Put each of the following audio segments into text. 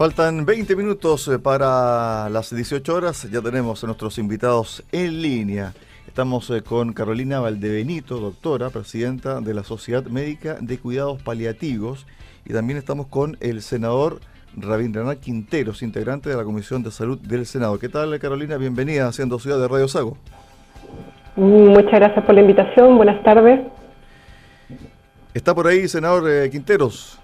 Faltan 20 minutos eh, para las 18 horas. Ya tenemos a nuestros invitados en línea. Estamos eh, con Carolina Valdebenito, doctora, presidenta de la Sociedad Médica de Cuidados Paliativos. Y también estamos con el senador Rabindranath Quinteros, integrante de la Comisión de Salud del Senado. ¿Qué tal, Carolina? Bienvenida a Haciendo Ciudad de Radio Sago. Muchas gracias por la invitación. Buenas tardes. ¿Está por ahí, senador eh, Quinteros?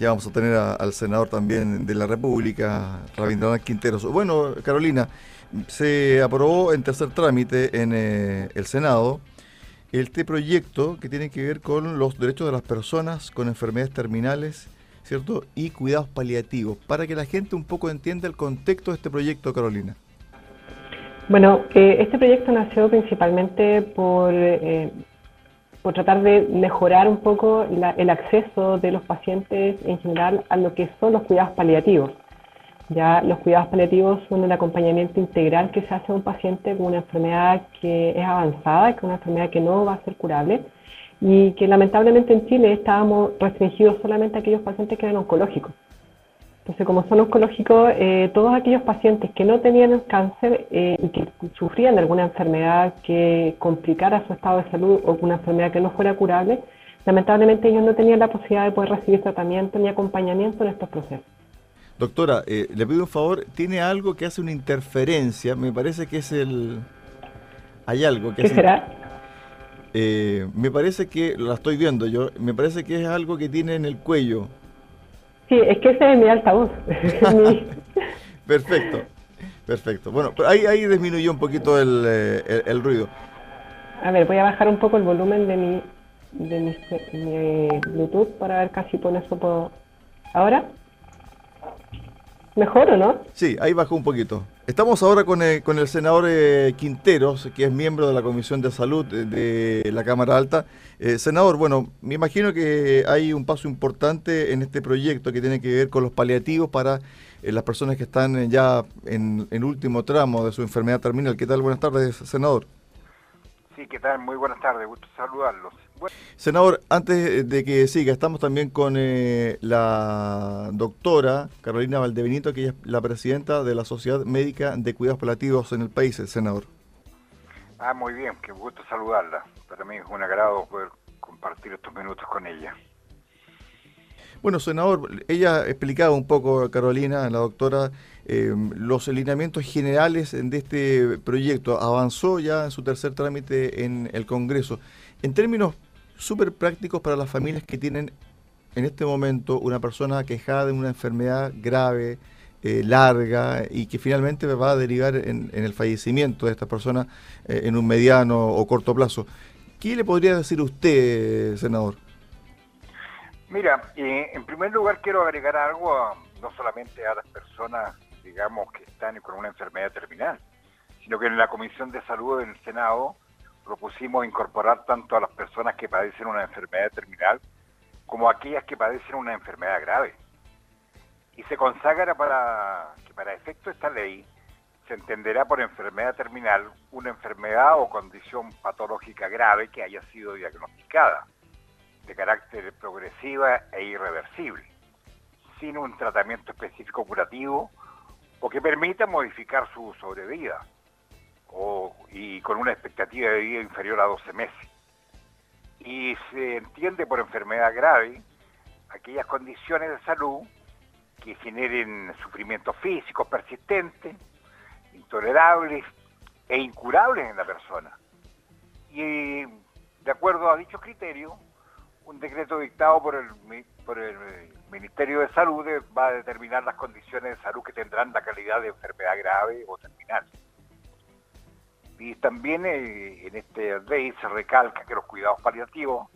Ya vamos a tener al senador también de la República, Rabindranath Quinteros. Bueno, Carolina, se aprobó en tercer trámite en eh, el Senado este proyecto que tiene que ver con los derechos de las personas con enfermedades terminales, ¿cierto? Y cuidados paliativos, para que la gente un poco entienda el contexto de este proyecto, Carolina. Bueno, este proyecto nació principalmente por eh, por tratar de mejorar un poco el acceso de los pacientes en general a lo que son los cuidados paliativos. Ya los cuidados paliativos son el acompañamiento integral que se hace a un paciente con una enfermedad que es avanzada, que es una enfermedad que no va a ser curable y que lamentablemente en Chile estábamos restringidos solamente a aquellos pacientes que eran oncológicos. Entonces, como son oncológicos, eh, todos aquellos pacientes que no tenían cáncer eh, y que sufrían de alguna enfermedad que complicara su estado de salud o una enfermedad que no fuera curable, lamentablemente ellos no tenían la posibilidad de poder recibir tratamiento ni acompañamiento en estos procesos. Doctora, eh, le pido un favor, tiene algo que hace una interferencia, me parece que es el... Hay algo que ¿Qué será? me parece que, la estoy viendo yo, me parece que es algo que tiene en el cuello. Sí, es que ese es mi altavoz. perfecto, perfecto. Bueno, ahí, ahí disminuyó un poquito eh, el, ruido. A ver, voy a bajar un poco el volumen de mi, de mi, Bluetooth para ver casi con eso puedo... ¿Ahora? ¿Mejor o no? Sí, ahí bajó un poquito. Estamos ahora con el, con el senador eh, Quinteros, que es miembro de la Comisión de Salud de, la Cámara Alta. Eh, senador, bueno, me imagino que hay un paso importante en este proyecto que tiene que ver con los paliativos para eh, las personas que están ya en el último tramo de su enfermedad terminal. ¿Qué tal? Buenas tardes, senador. Sí, ¿qué tal? Muy buenas tardes, gusto saludarlos. Senador, antes de que siga, estamos también con eh, la doctora Carolina Valdebenito, que es la presidenta de la Sociedad Médica de Cuidados Paliativos en el país, senador. Ah, muy bien, qué gusto saludarla. Para mí es un agrado poder compartir estos minutos con ella. Bueno, senador, ella explicaba un poco, Carolina, la doctora, eh, los alineamientos generales de este proyecto. Avanzó ya en su tercer trámite en el Congreso. En términos súper prácticos para las familias que tienen en este momento una persona quejada de una enfermedad grave, eh, larga y que finalmente va a derivar en, el fallecimiento de esta persona eh, en un mediano o corto plazo. ¿Qué le podría decir usted, senador? Mira, eh, en primer lugar quiero agregar algo no solamente a las personas, digamos, que están con una enfermedad terminal, sino que en la Comisión de Salud del Senado propusimos incorporar tanto a las personas que padecen una enfermedad terminal como a aquellas que padecen una enfermedad grave. Y se consagra para que para efecto de esta ley se entenderá por enfermedad terminal una enfermedad o condición patológica grave que haya sido diagnosticada, de carácter progresiva e irreversible, sin un tratamiento específico curativo o que permita modificar su sobrevida o, y con una expectativa de vida inferior a 12 meses. Y se entiende por enfermedad grave aquellas condiciones de salud que generen sufrimientos físicos persistentes, intolerables e incurables en la persona. Y de acuerdo a dichos criterios, un decreto dictado por el, por el Ministerio de Salud va a determinar las condiciones de salud que tendrán la calidad de enfermedad grave o terminal. Y también eh, en este ley se recalca que los cuidados paliativos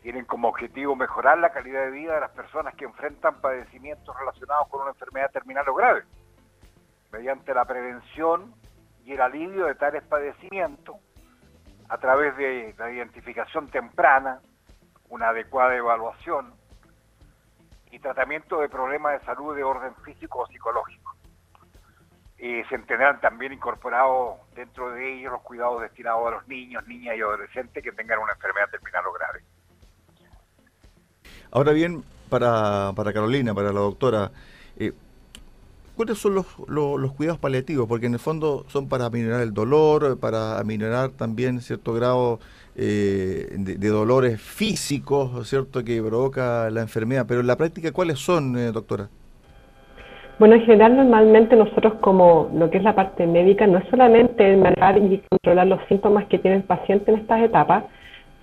tienen como objetivo mejorar la calidad de vida de las personas que enfrentan padecimientos relacionados con una enfermedad terminal o grave, mediante la prevención y el alivio de tales padecimientos a través de la identificación temprana, una adecuada evaluación y tratamiento de problemas de salud de orden físico o psicológico eh, se tendrán también incorporados dentro de ellos los cuidados destinados a los niños, niñas y adolescentes que tengan una enfermedad terminal o grave. Ahora bien, para, para Carolina, para la doctora, eh, ¿cuáles son los, los, cuidados paliativos? Porque en el fondo son para aminorar el dolor, para aminorar también cierto grado eh, de, dolores físicos, ¿cierto?, que provoca la enfermedad. Pero en la práctica, ¿cuáles son, eh, doctora? Bueno, en general normalmente nosotros como lo que es la parte médica no es solamente manejar y controlar los síntomas que tiene el paciente en estas etapas,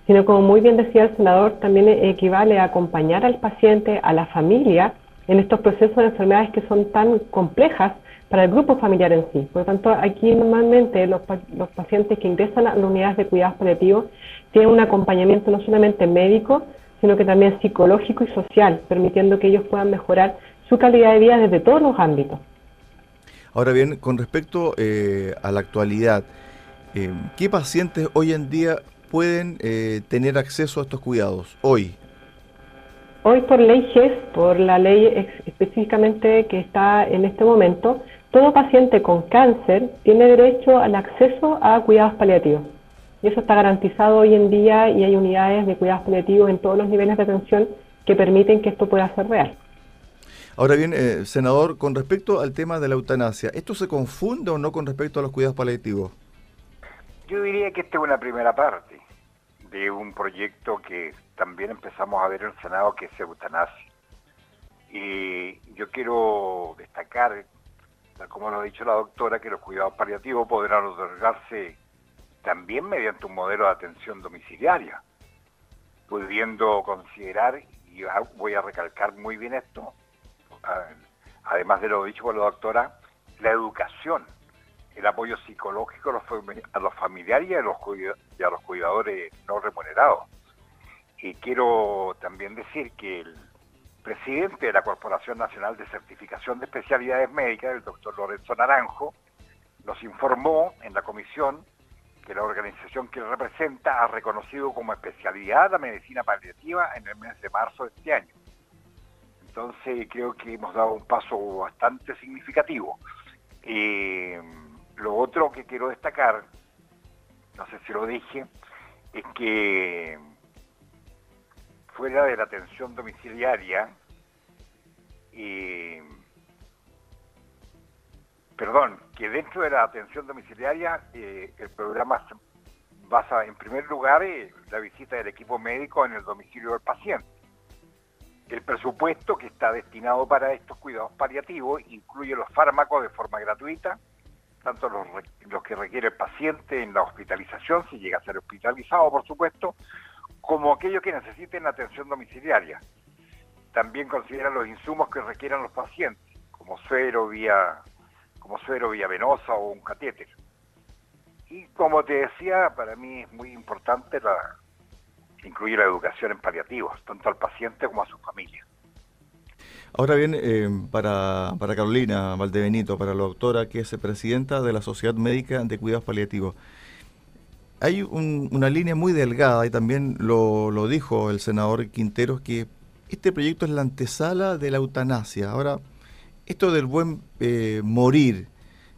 sino como muy bien decía el senador, también equivale a acompañar al paciente, a la familia, en estos procesos de enfermedades que son tan complejas para el grupo familiar en sí. Por lo tanto, aquí normalmente los, los pacientes que ingresan a las unidades de cuidados paliativos tienen un acompañamiento no solamente médico, sino que también psicológico y social, permitiendo que ellos puedan mejorar su calidad de vida desde todos los ámbitos. Ahora bien, con respecto eh, a la actualidad, eh, ¿qué pacientes hoy en día pueden eh, tener acceso a estos cuidados hoy? Hoy por ley GES, por la ley específicamente que está en este momento, todo paciente con cáncer tiene derecho al acceso a cuidados paliativos. Y eso está garantizado hoy en día y hay unidades de cuidados paliativos en todos los niveles de atención que permiten que esto pueda ser real. Ahora bien, eh, senador, con respecto al tema de la eutanasia, ¿esto se confunde o no con respecto a los cuidados paliativos? Yo diría que esta es una primera parte de un proyecto que también empezamos a ver en el Senado, que es eutanasia. Y yo quiero destacar, como lo ha dicho la doctora, que los cuidados paliativos podrán otorgarse también mediante un modelo de atención domiciliaria, pudiendo considerar, y voy a recalcar muy bien esto, además de lo dicho por la doctora, la educación, el apoyo psicológico a los, familiares y a los cuidadores no remunerados. Y quiero también decir que el presidente de la Corporación Nacional de Certificación de Especialidades Médicas, el doctor Lorenzo Naranjo, nos informó en la comisión que la organización que representa ha reconocido como especialidad la medicina paliativa en el mes de marzo de este año. Entonces creo que hemos dado un paso bastante significativo. Eh, lo otro que quiero destacar, no sé si lo dije, es que fuera de la atención domiciliaria, eh, perdón, que dentro de la atención domiciliaria eh, el programa basa en primer lugar la visita del equipo médico en el domicilio del paciente. El presupuesto que está destinado para estos cuidados paliativos incluye los fármacos de forma gratuita, tanto los, los, que requiere el paciente en la hospitalización, si llega a ser hospitalizado, por supuesto, como aquellos que necesiten atención domiciliaria. También considera los insumos que requieran los pacientes, como suero vía, como suero vía venosa o un catéter. Y como te decía, para mí es muy importante la, incluye la educación en paliativos, tanto al paciente como a su familia. Ahora bien, eh, para, para, Carolina Valdebenito, para la doctora que es presidenta de la Sociedad Médica de Cuidados Paliativos, hay una línea muy delgada y también lo, lo, dijo el senador Quinteros que este proyecto es la antesala de la eutanasia. Ahora, esto del buen eh, morir,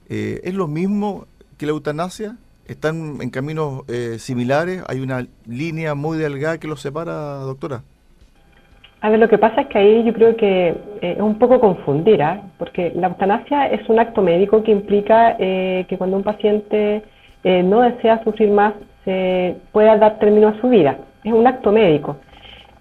eh, ¿es lo mismo que la eutanasia? ¿Están en caminos eh, similares? ¿Hay una línea muy delgada que los separa, doctora? A ver, lo que pasa es que ahí yo creo que eh, es un poco confundir, ¿ah? porque la eutanasia es un acto médico que implica eh, que cuando un paciente no desea sufrir más, se pueda dar término a su vida. Es un acto médico.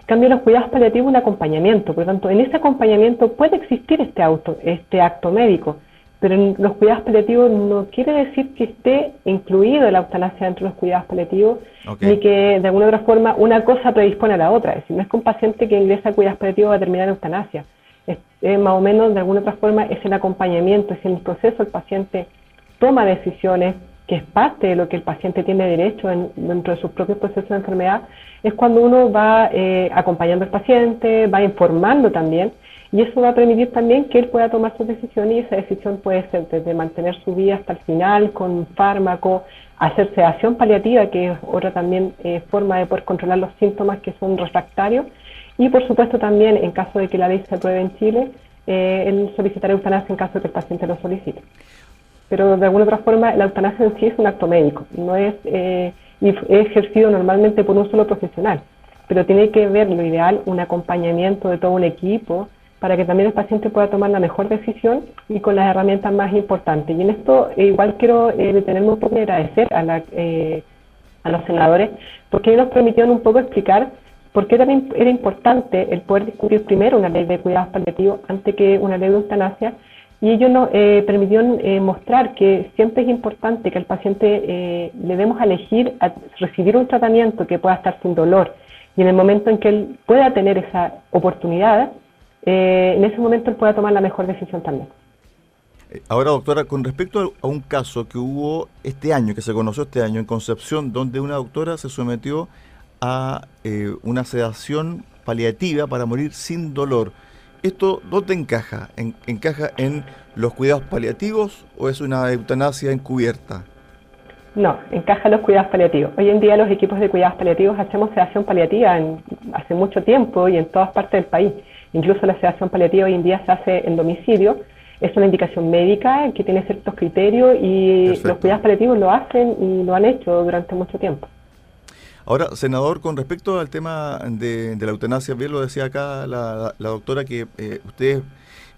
En cambio, los cuidados paliativos un acompañamiento. Por lo tanto, en ese acompañamiento puede existir este, auto, este acto médico pero en los cuidados paliativos no quiere decir que esté incluido la eutanasia dentro de los cuidados paliativos, ni que de alguna otra forma una cosa predispone a la otra. Es decir, no es que un paciente que ingresa a cuidados paliativos va a terminar en eutanasia. Es, más o menos, de alguna otra forma, es el acompañamiento, es en el proceso el paciente toma decisiones, que es parte de lo que el paciente tiene derecho dentro de sus propios procesos de enfermedad, es cuando uno va eh, acompañando al paciente, va informando también y eso va a permitir también que él pueda tomar su decisión y esa decisión puede ser desde mantener su vida hasta el final con fármaco, hacer sedación paliativa, que es otra también eh, forma de poder controlar los síntomas que son refractarios, y por supuesto también en caso de que la ley se apruebe en Chile, eh, el solicitar eutanasia en caso de que el paciente lo solicite. Pero de alguna otra forma la eutanasia en sí es un acto médico, no es, eh, ejercido normalmente por un solo profesional. pero tiene que ver lo ideal un acompañamiento de todo un equipo para que también el paciente pueda tomar la mejor decisión y con las herramientas más importantes. Y en esto eh, igual quiero eh, detenerme un poco y agradecer a, la, eh, a los senadores porque nos permitieron un poco explicar por qué también era importante el poder discutir primero una ley de cuidados paliativos antes que una ley de eutanasia y ellos nos eh, permitieron eh, mostrar que siempre es importante que al paciente eh, le demos a elegir a recibir un tratamiento que pueda estar sin dolor y en el momento en que él pueda tener esa oportunidad, en ese momento él pueda tomar la mejor decisión también. Ahora, doctora, con respecto a un caso que hubo este año, que se conoció este año en Concepción, donde una doctora se sometió a una sedación paliativa para morir sin dolor. ¿Esto dónde encaja? ¿Encaja en los cuidados paliativos o es una eutanasia encubierta? No, encaja en los cuidados paliativos. Hoy en día los equipos de cuidados paliativos hacemos sedación paliativa en, hace mucho tiempo y en todas partes del país. Incluso la sedación paliativa hoy en día se hace en domicilio. Es una indicación médica que tiene ciertos criterios y los cuidados paliativos lo hacen y lo han hecho durante mucho tiempo. Ahora, senador, con respecto al tema de, la eutanasia, bien lo decía acá la, doctora, que eh, ustedes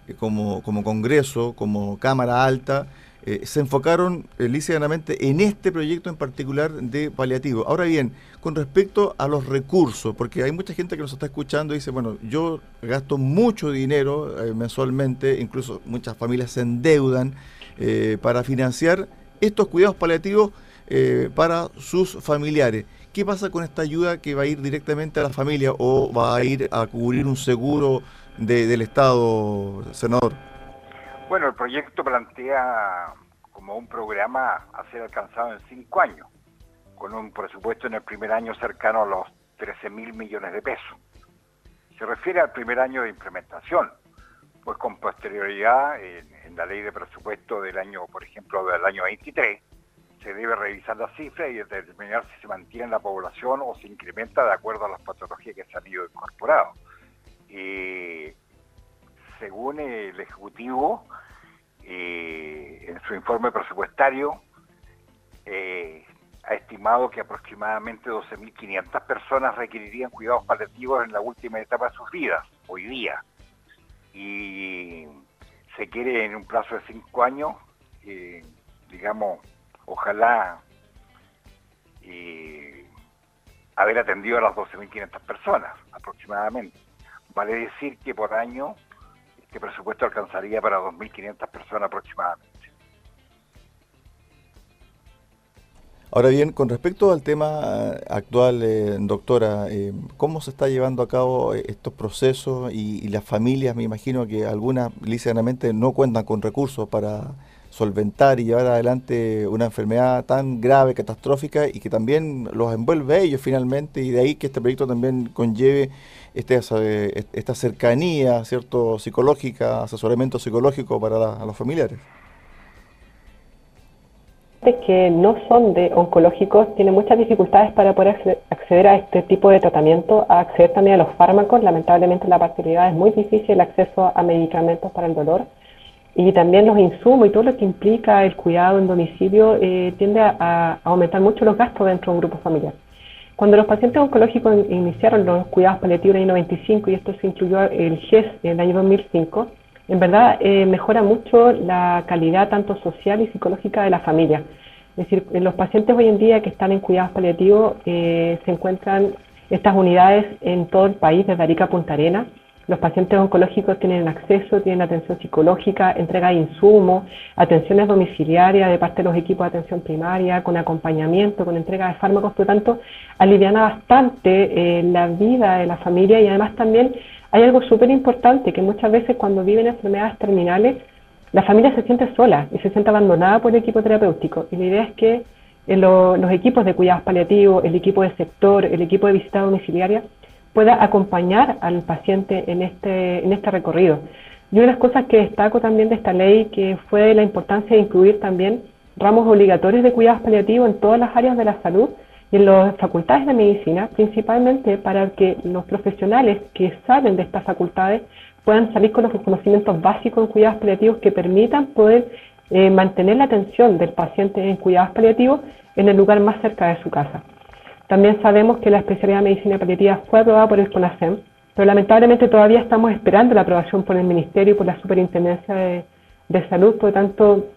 eh, como, como Congreso, como Cámara Alta, eh, se enfocaron lícitamente en este proyecto en particular de paliativo. Ahora bien, con respecto a los recursos, porque hay mucha gente que nos está escuchando y dice, bueno, yo gasto mucho dinero mensualmente, incluso muchas familias se endeudan para financiar estos cuidados paliativos para sus familiares. ¿Qué pasa con esta ayuda que va a ir directamente a la familia o va a ir a cubrir un seguro del Estado, senador? Bueno, el proyecto plantea como un programa a ser alcanzado en cinco años, con un presupuesto en el primer año cercano a los 13 mil millones de pesos. Se refiere al primer año de implementación, pues con posterioridad en, en la ley de presupuesto del año, por ejemplo, del año 23, se debe revisar la cifra y determinar si se mantiene la población o se incrementa de acuerdo a las patologías que se han ido incorporando. según el Ejecutivo, eh, en su informe presupuestario, eh, ha estimado que aproximadamente 12.500 personas requerirían cuidados paliativos en la última etapa de sus vidas, hoy día. Y se quiere en un plazo de cinco años, eh, digamos, ojalá haber atendido a las 12.500 personas aproximadamente. Vale decir que por año este presupuesto alcanzaría para 2.500 personas aproximadamente. Ahora bien, con respecto al tema actual, eh, doctora, eh, ¿cómo se está llevando a cabo estos procesos y, las familias, me imagino que algunas lícitamente no cuentan con recursos para solventar y llevar adelante una enfermedad tan grave, catastrófica y que también los envuelve a ellos finalmente y de ahí que este proyecto también conlleve este, esta cercanía, cierto, psicológica, asesoramiento psicológico para los familiares. Que no son de oncológicos tienen muchas dificultades para poder acceder a este tipo de tratamiento, a acceder también a los fármacos. Lamentablemente la parcialidad es muy difícil el acceso a medicamentos para el dolor y también los insumos y todo lo que implica el cuidado en domicilio eh, tiende a, aumentar mucho los gastos dentro de un grupo familiar. Cuando los pacientes oncológicos iniciaron los cuidados paliativos en el año 95 y esto se incluyó el GES en el año 2005, en verdad eh, mejora mucho la calidad tanto social y psicológica de la familia. Es decir, los pacientes hoy en día que están en cuidados paliativos eh, se encuentran estas unidades en todo el país, desde Arica a Punta Arenas, los pacientes oncológicos tienen acceso, tienen atención psicológica, entrega de insumos, atenciones domiciliarias de parte de los equipos de atención primaria, con acompañamiento, con entrega de fármacos, por lo tanto, aliviana bastante eh, la vida de la familia y además también hay algo súper importante que muchas veces cuando viven enfermedades terminales, la familia se siente sola y se siente abandonada por el equipo terapéutico. Y la idea es que eh, los equipos de cuidados paliativos, el equipo de sector, el equipo de visita domiciliaria, pueda acompañar al paciente en este, en este recorrido. Y una de las cosas que destaco también de esta ley que fue la importancia de incluir también ramos obligatorios de cuidados paliativos en todas las áreas de la salud y en las facultades de medicina, principalmente para que los profesionales que saben de estas facultades puedan salir con los conocimientos básicos en cuidados paliativos que permitan poder eh, mantener la atención del paciente en cuidados paliativos en el lugar más cerca de su casa. También sabemos que la especialidad de medicina paliativa fue aprobada por el CONASEM, pero lamentablemente todavía estamos esperando la aprobación por el Ministerio y por la Superintendencia de, Salud, por lo tanto,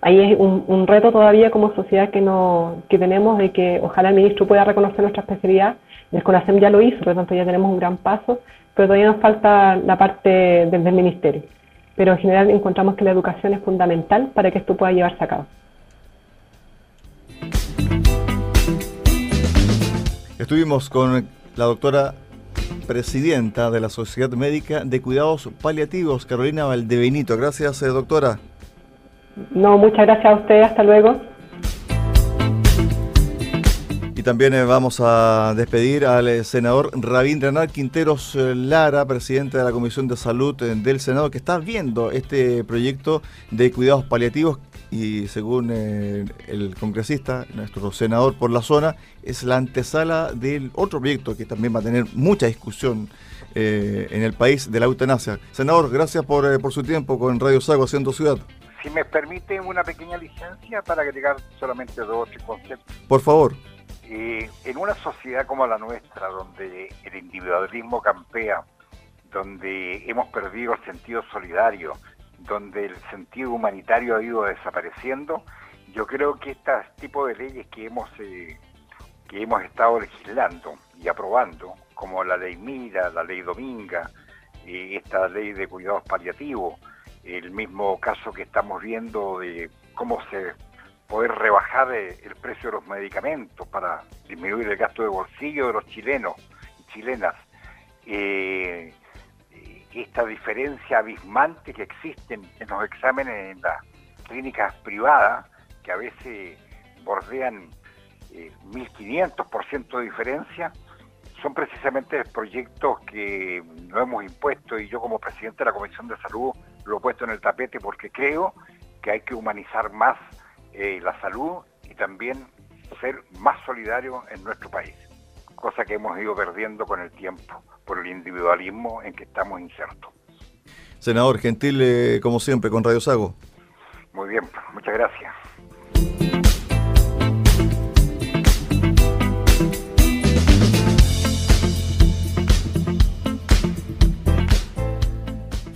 ahí es un, reto todavía como sociedad que, no, que tenemos de que ojalá el ministro pueda reconocer nuestra especialidad. El CONASEM ya lo hizo, por lo tanto ya tenemos un gran paso, pero todavía nos falta la parte desde el Ministerio. Pero en general encontramos que la educación es fundamental para que esto pueda llevarse a cabo. Estuvimos con la doctora presidenta de la Sociedad Médica de Cuidados Paliativos, Carolina Valdebenito. Gracias, eh, doctora. No, muchas gracias a usted. Hasta luego. Y también eh, vamos a despedir al eh, senador Rabindranath Quinteros Lara, presidente de la Comisión de Salud del Senado, que está viendo este proyecto de cuidados paliativos y según eh, el congresista, nuestro senador por la zona, es la antesala del otro proyecto que también va a tener mucha discusión eh, en el país de la eutanasia. Senador, gracias por, eh, por su tiempo con Radio Sago haciendo ciudad. Si me permite una pequeña licencia para agregar solamente dos conceptos. Por favor. En una sociedad como la nuestra, donde el individualismo campea, donde hemos perdido el sentido solidario, donde el sentido humanitario ha ido desapareciendo, yo creo que este tipo de leyes que hemos, eh, que hemos estado legislando y aprobando, como la ley Mira, la ley Dominga, eh, esta ley de cuidados paliativos, el mismo caso que estamos viendo de cómo se poder rebajar eh, el precio de los medicamentos para disminuir el gasto de bolsillo de los chilenos y chilenas. Eh, esta diferencia abismante que existe en los exámenes en las clínicas privadas, que a veces bordean eh, 1.500% de diferencia, son precisamente proyectos que no hemos impuesto y yo como presidente de la Comisión de Salud lo he puesto en el tapete porque creo que hay que humanizar más eh, la salud y también ser más solidario en nuestro país, cosa que hemos ido perdiendo con el tiempo por el individualismo en que estamos insertos. Senador Gentil, eh, como siempre, con Radio Sago. Muy bien, muchas gracias.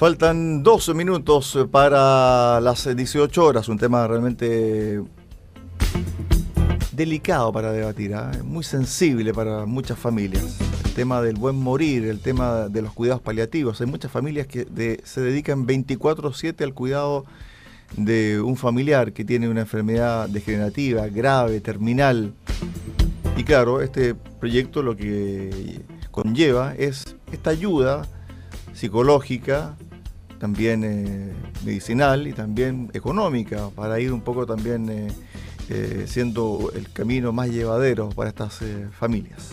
Faltan 12 minutos para las 18 horas, un tema realmente delicado para debatir, ¿ah? muy sensible para muchas familias tema del buen morir, el tema de los cuidados paliativos. Hay muchas familias que se dedican 24/7 al cuidado de un familiar que tiene una enfermedad degenerativa, grave, terminal. Y claro, este proyecto lo que conlleva es esta ayuda psicológica, también eh, medicinal y también económica, para ir un poco también eh, eh, siendo el camino más llevadero para estas familias.